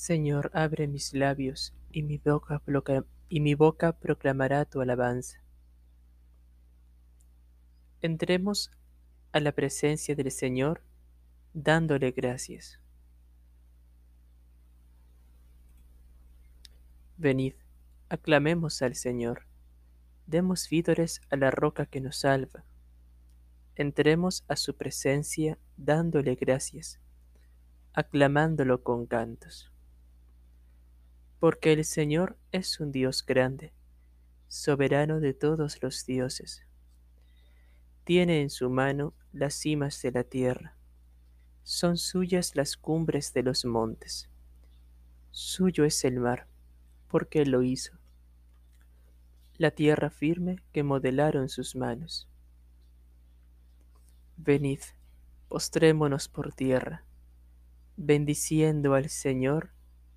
Señor, abre mis labios, y mi boca, proclamará tu alabanza. Entremos a la presencia del Señor dándole gracias. Venid, aclamemos al Señor, demos vídores a la roca que nos salva. Entremos a su presencia dándole gracias, aclamándolo con cantos. Porque el Señor es un Dios grande, soberano de todos los dioses. Tiene en su mano las cimas de la tierra, son suyas las cumbres de los montes. Suyo es el mar, porque lo hizo. La tierra firme que modelaron sus manos. Venid, postrémonos por tierra, bendiciendo al Señor,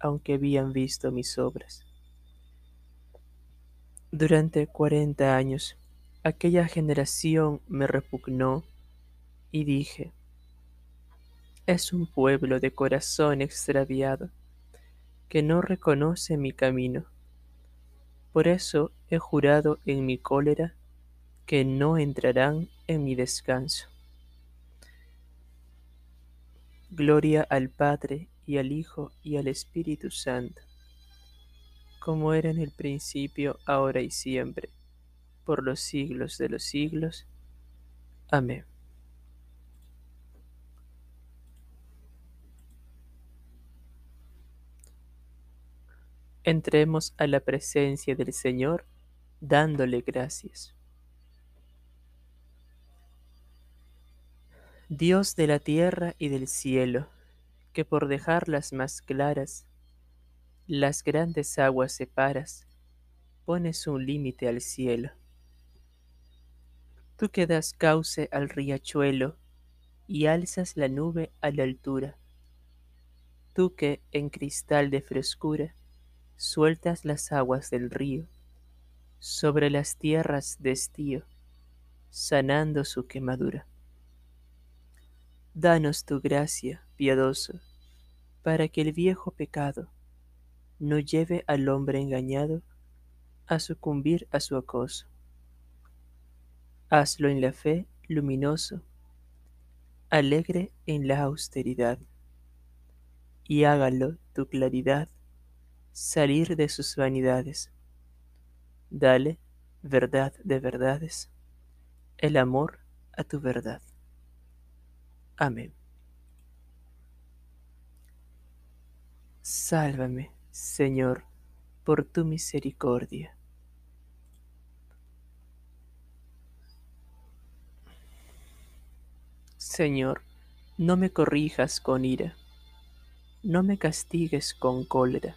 aunque habían visto mis obras. Durante cuarenta años aquella generación me repugnó y dije, es un pueblo de corazón extraviado que no reconoce mi camino. Por eso he jurado en mi cólera que no entrarán en mi descanso. Gloria al Padre y al Hijo y al Espíritu Santo, como era en el principio, ahora y siempre, por los siglos de los siglos. Amén. Entremos a la presencia del Señor dándole gracias. Dios de la tierra y del cielo, que por dejarlas más claras, las grandes aguas separas, pones un límite al cielo. Tú que das cauce al riachuelo y alzas la nube a la altura. Tú que en cristal de frescura sueltas las aguas del río sobre las tierras de estío, sanando su quemadura. Danos tu gracia, piadoso, para que el viejo pecado no lleve al hombre engañado a sucumbir a su acoso. Hazlo en la fe luminoso, alegre en la austeridad, y hágalo tu claridad salir de sus vanidades. Dale, verdad de verdades, el amor a tu verdad. Amén. Sálvame, Señor, por tu misericordia. Señor, no me corrijas con ira, no me castigues con cólera.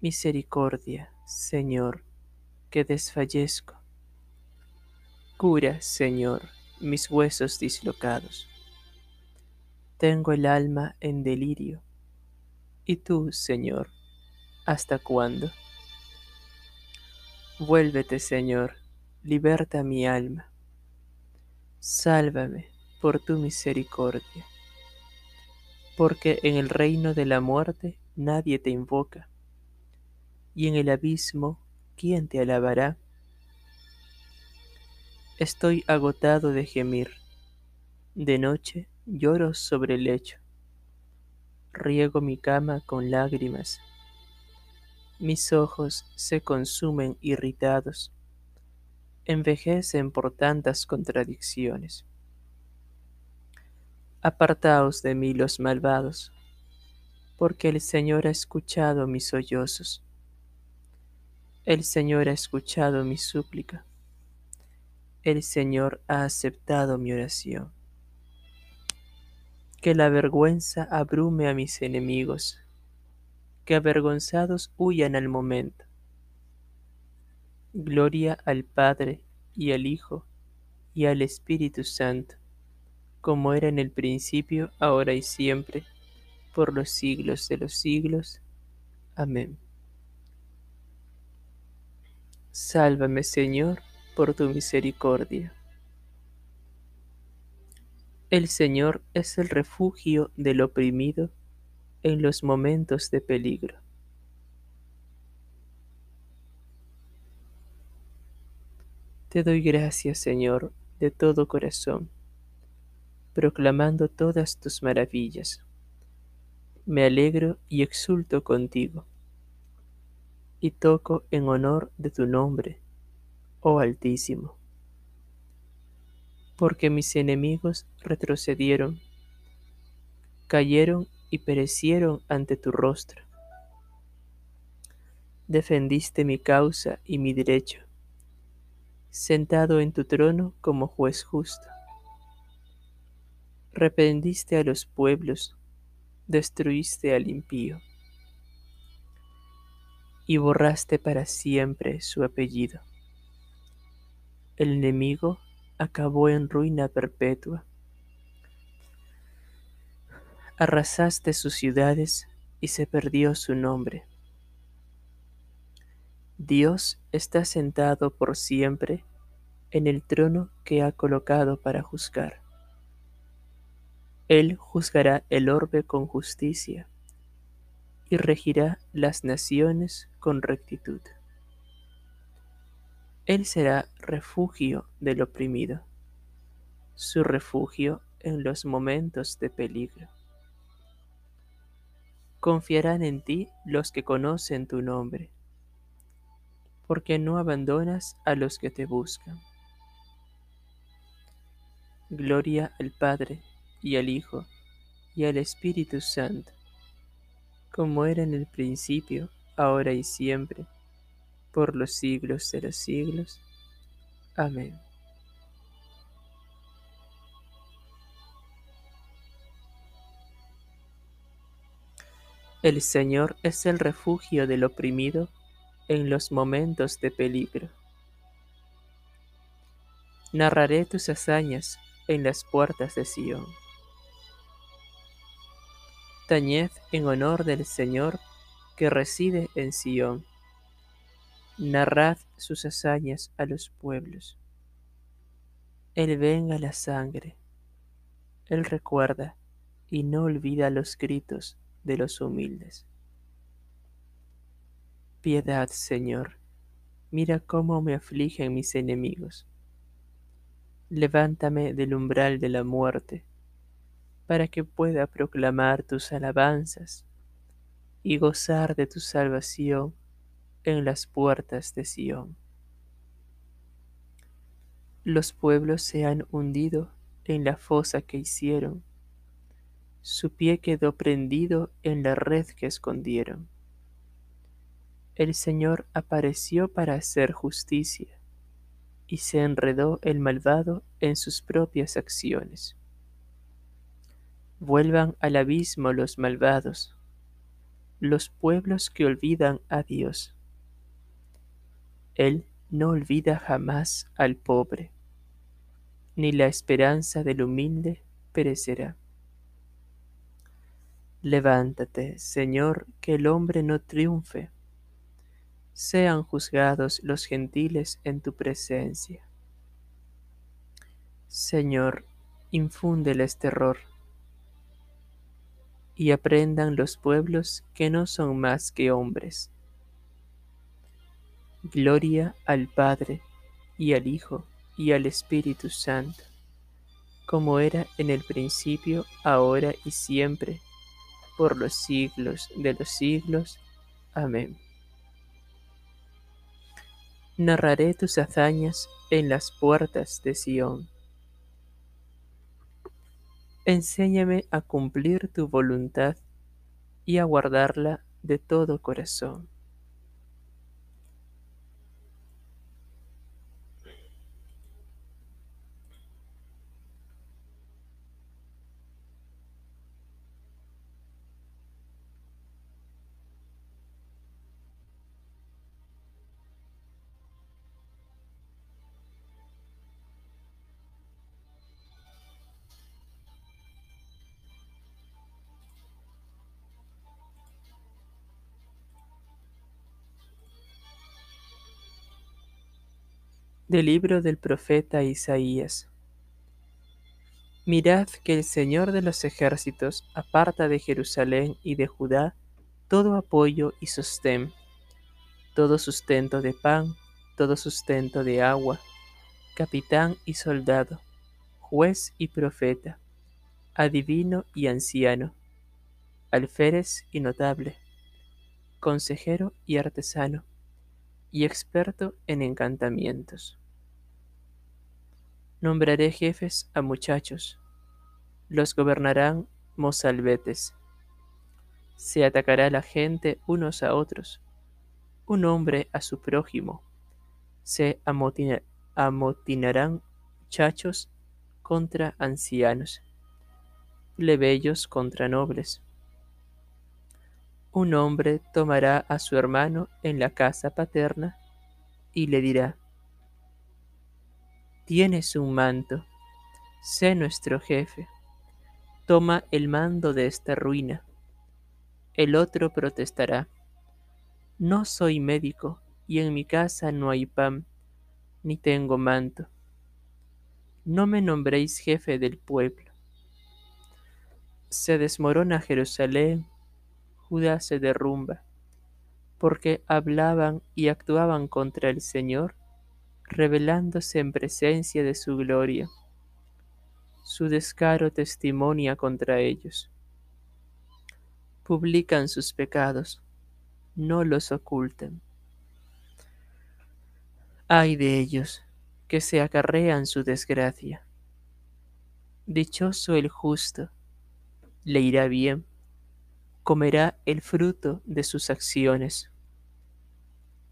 Misericordia, Señor, que desfallezco. Cura, Señor, mis huesos dislocados. Tengo el alma en delirio. ¿Y tú, Señor, hasta cuándo? Vuélvete, Señor, liberta mi alma. Sálvame por tu misericordia. Porque en el reino de la muerte nadie te invoca, y en el abismo, ¿quién te alabará? Estoy agotado de gemir. De noche lloro sobre el lecho. Riego mi cama con lágrimas. Mis ojos se consumen irritados. Envejecen por tantas contradicciones. Apartaos de mí los malvados, porque el Señor ha escuchado mis sollozos. El Señor ha escuchado mi súplica el Señor ha aceptado mi oración. Que la vergüenza abrume a mis enemigos que avergonzados huyan al momento. Gloria al Padre y al Hijo y al Espíritu Santo, como era en el principio, ahora y siempre, por los siglos de los siglos. Amén. Sálvame, Señor, por tu misericordia. El Señor es el refugio del oprimido en los momentos de peligro. Te doy gracias, Señor, de todo corazón, proclamando todas tus maravillas. Me alegro y exulto contigo, y toco en honor de tu nombre, oh Altísimo. Porque mis enemigos retrocedieron, cayeron y perecieron ante tu rostro. Defendiste mi causa y mi derecho sentado en tu trono como juez justo. Reprendiste a los pueblos, destruiste al impío, y borraste para siempre su apellido. El enemigo acabó en ruina perpetua. Arrasaste sus ciudades y se perdió su nombre. Dios está sentado por siempre en el trono que ha colocado para juzgar. Él juzgará el orbe con justicia y regirá las naciones con rectitud. Él será refugio del oprimido, su refugio en los momentos de peligro. Confiarán en ti los que conocen tu nombre porque no abandonas a los que te buscan. Gloria al Padre y al Hijo y al Espíritu Santo, como era en el principio, ahora y siempre, por los siglos de los siglos. Amén. El Señor es el refugio del oprimido en los momentos de peligro. Narraré tus hazañas en las puertas de Sión. Tañed en honor del Señor que reside en Sión. Narrad sus hazañas a los pueblos. Él venga la sangre. Él recuerda y no olvida los gritos de los humildes. Piedad, Señor, mira cómo me afligen mis enemigos. Levántame del umbral de la muerte, para que pueda proclamar tus alabanzas y gozar de tu salvación en las puertas de Sión. Los pueblos se han hundido en la fosa que hicieron, su pie quedó prendido en la red que escondieron el Señor apareció para hacer justicia, y se enredó el malvado en sus propias acciones. Vuelvan al abismo los malvados, los pueblos que olvidan a Dios. Él no olvida jamás al pobre, ni la esperanza del humilde perecerá. Levántate, Señor, que el hombre no triunfe sean juzgados los gentiles en tu presencia. Señor, infúndeles terror, y aprendan los pueblos que no son más que hombres. Gloria al Padre, y al Hijo, y al Espíritu Santo, como era en el principio, ahora y siempre, por los siglos de los siglos. Amén narraré tus hazañas en las puertas de Sión. Enséñame a cumplir tu voluntad y a guardarla de todo corazón. Del libro del profeta Isaías. Mirad que el Señor de los ejércitos aparta de Jerusalén y de Judá todo apoyo y sostén, todo sustento de pan, todo sustento de agua, capitán y soldado, juez y profeta, adivino y anciano, alférez y notable, consejero y artesano, y experto en encantamientos. Nombraré jefes a muchachos, los gobernarán mozalbetes. Se atacará la gente unos a otros, un hombre a su prójimo. Se amotinarán muchachos contra ancianos, plebeyos contra nobles. Un hombre tomará a su hermano en la casa paterna y le dirá, Tienes un manto, sé nuestro jefe, toma el mando de esta ruina. El otro protestará, No soy médico y en mi casa no hay pan, ni tengo manto. No me nombréis jefe del pueblo. Se desmorona Jerusalén Judá se derrumba, porque hablaban y actuaban contra el Señor, revelándose en presencia de su gloria. Su descaro testimonia contra ellos. Publican sus pecados, no los oculten. Ay de ellos, que se acarrean su desgracia. Dichoso el justo, le irá bien comerá el fruto de sus acciones.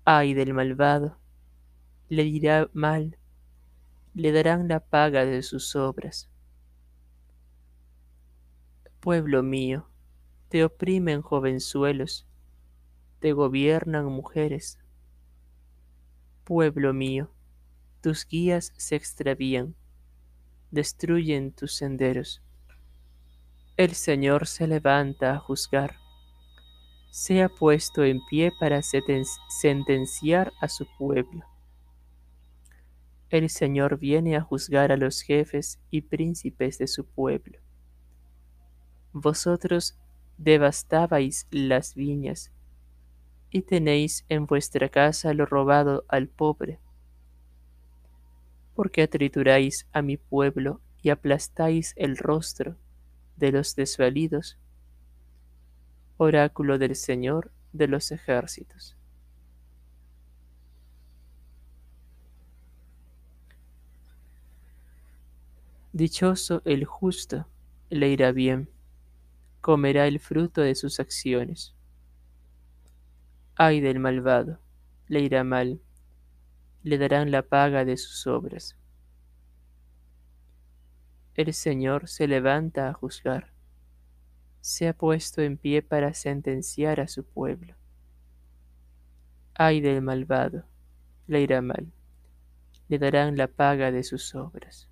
Ay del malvado, le dirá mal, le darán la paga de sus obras. Pueblo mío, te oprimen jovenzuelos, te gobiernan mujeres. Pueblo mío, tus guías se extravían, destruyen tus senderos. El Señor se levanta a juzgar. Se ha puesto en pie para sentenciar a su pueblo. El Señor viene a juzgar a los jefes y príncipes de su pueblo. Vosotros devastabais las viñas y tenéis en vuestra casa lo robado al pobre. Porque trituráis a mi pueblo y aplastáis el rostro de los desvalidos, oráculo del Señor de los ejércitos. Dichoso el justo, le irá bien, comerá el fruto de sus acciones. Ay del malvado, le irá mal, le darán la paga de sus obras el Señor se levanta a juzgar. Se ha puesto en pie para sentenciar a su pueblo. Ay del malvado, le irá mal, le darán la paga de sus obras.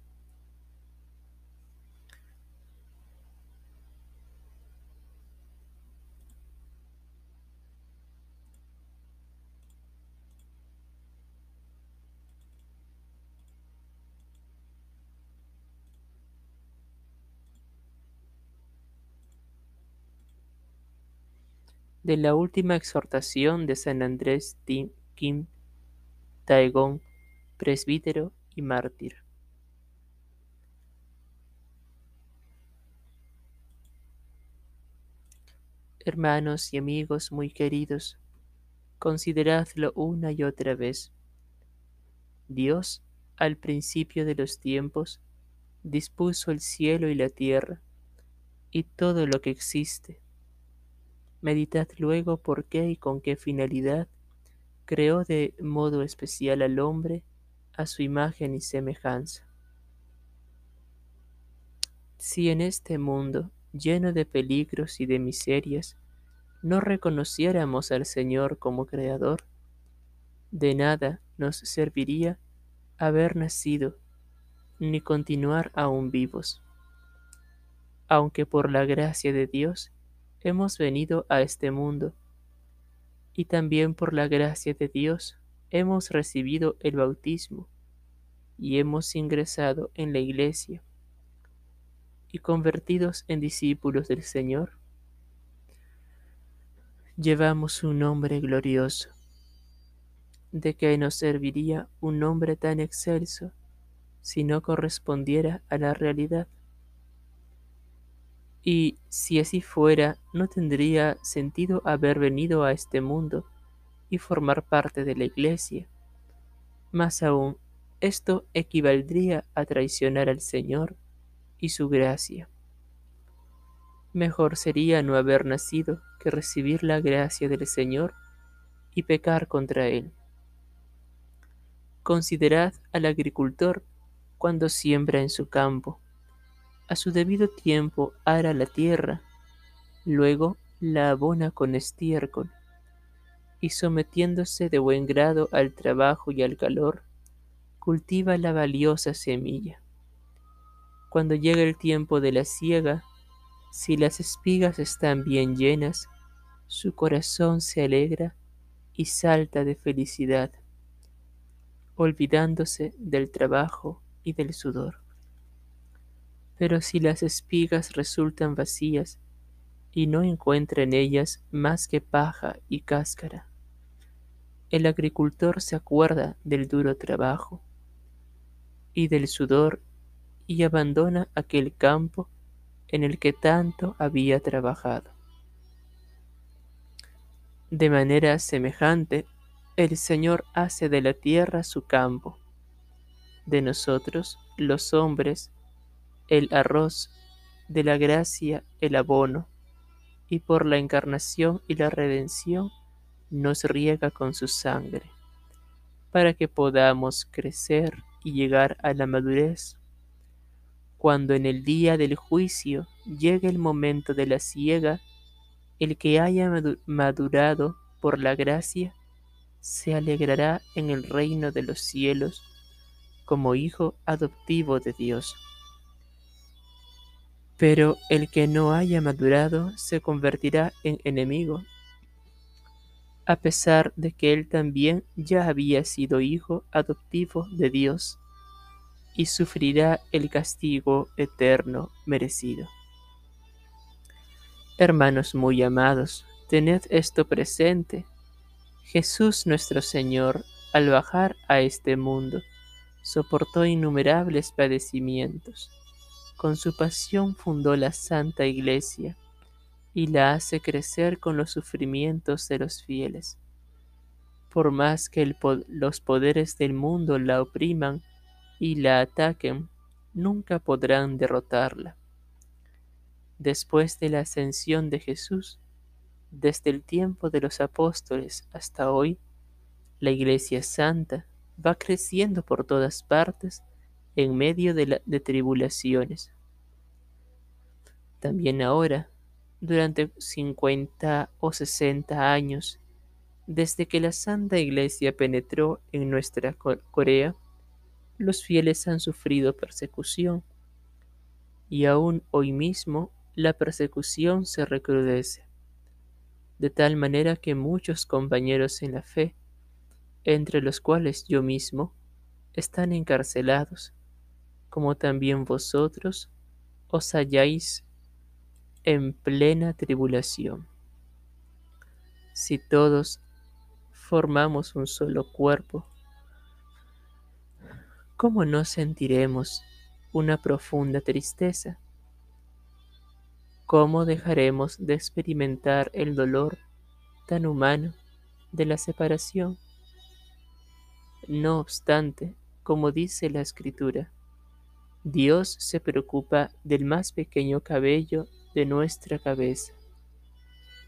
De la última exhortación de San Andrés Kim Taegong, presbítero y mártir. Hermanos y amigos muy queridos, consideradlo una y otra vez. Dios, al principio de los tiempos, dispuso el cielo y la tierra, y todo lo que existe Meditad luego por qué y con qué finalidad creó de modo especial al hombre a su imagen y semejanza. Si en este mundo, lleno de peligros y de miserias, no reconociéramos al Señor como Creador, de nada nos serviría haber nacido ni continuar aún vivos. Aunque por la gracia de Dios hemos venido a este mundo, y también por la gracia de Dios hemos recibido el bautismo y hemos ingresado en la iglesia y convertidos en discípulos del Señor, llevamos un nombre glorioso. ¿De qué nos serviría un nombre tan excelso si no correspondiera a la realidad? Y si así fuera, no tendría sentido haber venido a este mundo y formar parte de la iglesia. Más aún, esto equivaldría a traicionar al Señor y su gracia. Mejor sería no haber nacido que recibir la gracia del Señor y pecar contra Él. Considerad al agricultor cuando siembra en su campo. A su debido tiempo ara la tierra, luego la abona con estiércol, y sometiéndose de buen grado al trabajo y al calor, cultiva la valiosa semilla. Cuando llega el tiempo de la siega, si las espigas están bien llenas, su corazón se alegra y salta de felicidad, olvidándose del trabajo y del sudor. Pero si las espigas resultan vacías y no encuentra en ellas más que paja y cáscara, el agricultor se acuerda del duro trabajo y del sudor y abandona aquel campo en el que tanto había trabajado. De manera semejante, el Señor hace de la tierra su campo, de nosotros, los hombres, el arroz, de la gracia el abono, y por la encarnación y la redención nos riega con su sangre, para que podamos crecer y llegar a la madurez cuando en el día del juicio llegue el momento de la siega, el que haya madurado por la gracia se alegrará en el reino de los cielos como hijo adoptivo de Dios. Pero el que no haya madurado se convertirá en enemigo, a pesar de que él también ya había sido hijo adoptivo de Dios y sufrirá el castigo eterno merecido. Hermanos muy amados, tened esto presente. Jesús nuestro Señor, al bajar a este mundo, soportó innumerables padecimientos. Con su pasión fundó la Santa Iglesia y la hace crecer con los sufrimientos de los fieles. Por más que los poderes del mundo la opriman y la ataquen, nunca podrán derrotarla. Después de la ascensión de Jesús, desde el tiempo de los apóstoles hasta hoy, la Iglesia Santa va creciendo por todas partes en medio de, de tribulaciones. También ahora, durante 50 o 60 años, desde que la Santa Iglesia penetró en nuestra Corea, los fieles han sufrido persecución, y aún hoy mismo la persecución se recrudece, de tal manera que muchos compañeros en la fe, entre los cuales yo mismo, están encarcelados, como también vosotros os halláis en plena tribulación. Si todos formamos un solo cuerpo, ¿cómo no sentiremos una profunda tristeza? ¿Cómo dejaremos de experimentar el dolor tan humano de la separación? No obstante, como dice la escritura, Dios se preocupa del más pequeño cabello de nuestra cabeza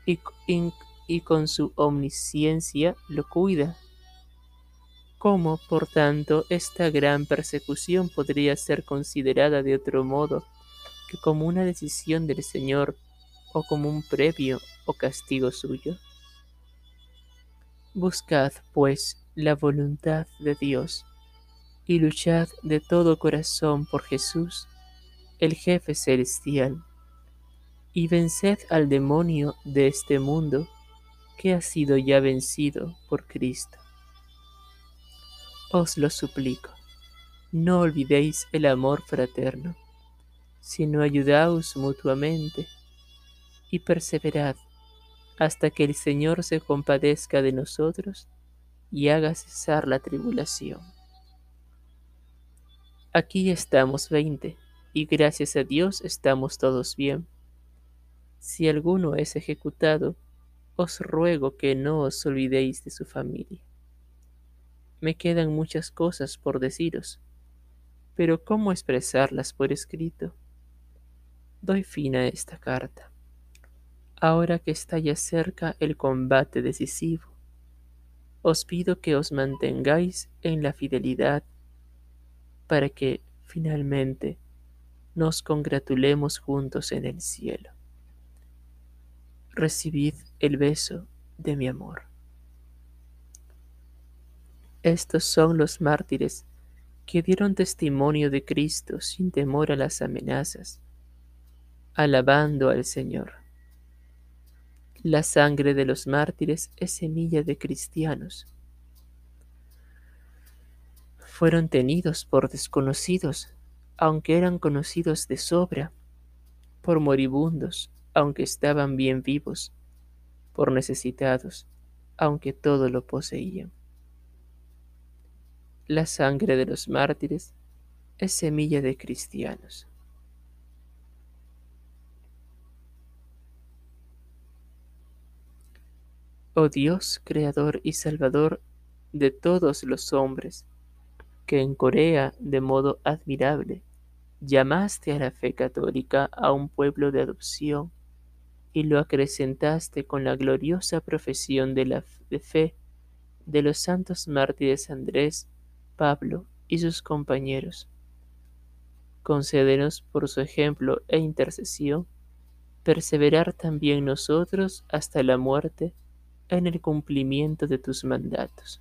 y, con su omnisciencia lo cuida ¿Cómo, por tanto, esta gran persecución podría ser considerada de otro modo que como una decisión del Señor o como un previo o castigo suyo? Buscad, pues, la voluntad de Dios y luchad de todo corazón por Jesús, el jefe celestial, y venced al demonio de este mundo que ha sido ya vencido por Cristo os lo suplico. No olvidéis el amor fraterno, sino ayudaos mutuamente y perseverad hasta que el Señor se compadezca de nosotros y haga cesar la tribulación. Aquí estamos veinte, y gracias a Dios estamos todos bien. Si alguno es ejecutado, os ruego que no os olvidéis de su familia. Me quedan muchas cosas por deciros, pero ¿cómo expresarlas por escrito? Doy fin a esta carta. Ahora que está ya cerca el combate decisivo, os pido que os mantengáis en la fidelidad para que finalmente nos congratulemos juntos en el cielo. Recibid el beso de mi amor. Estos son los mártires que dieron testimonio de Cristo sin temor a las amenazas, alabando al Señor. La sangre de los mártires es semilla de cristianos. Fueron tenidos por desconocidos, aunque eran conocidos de sobra, por moribundos, aunque estaban bien vivos, por necesitados, aunque todo lo poseían. La sangre de los mártires es semilla de cristianos. Oh Dios, Creador y Salvador de todos los hombres, que en Corea, de modo admirable, llamaste a la fe católica a un pueblo de adopción y lo acrecentaste con la gloriosa profesión de la fe de los santos mártires Andrés, Pablo y sus compañeros. Concédenos por su ejemplo e intercesión perseverar también nosotros hasta la muerte en el cumplimiento de tus mandatos.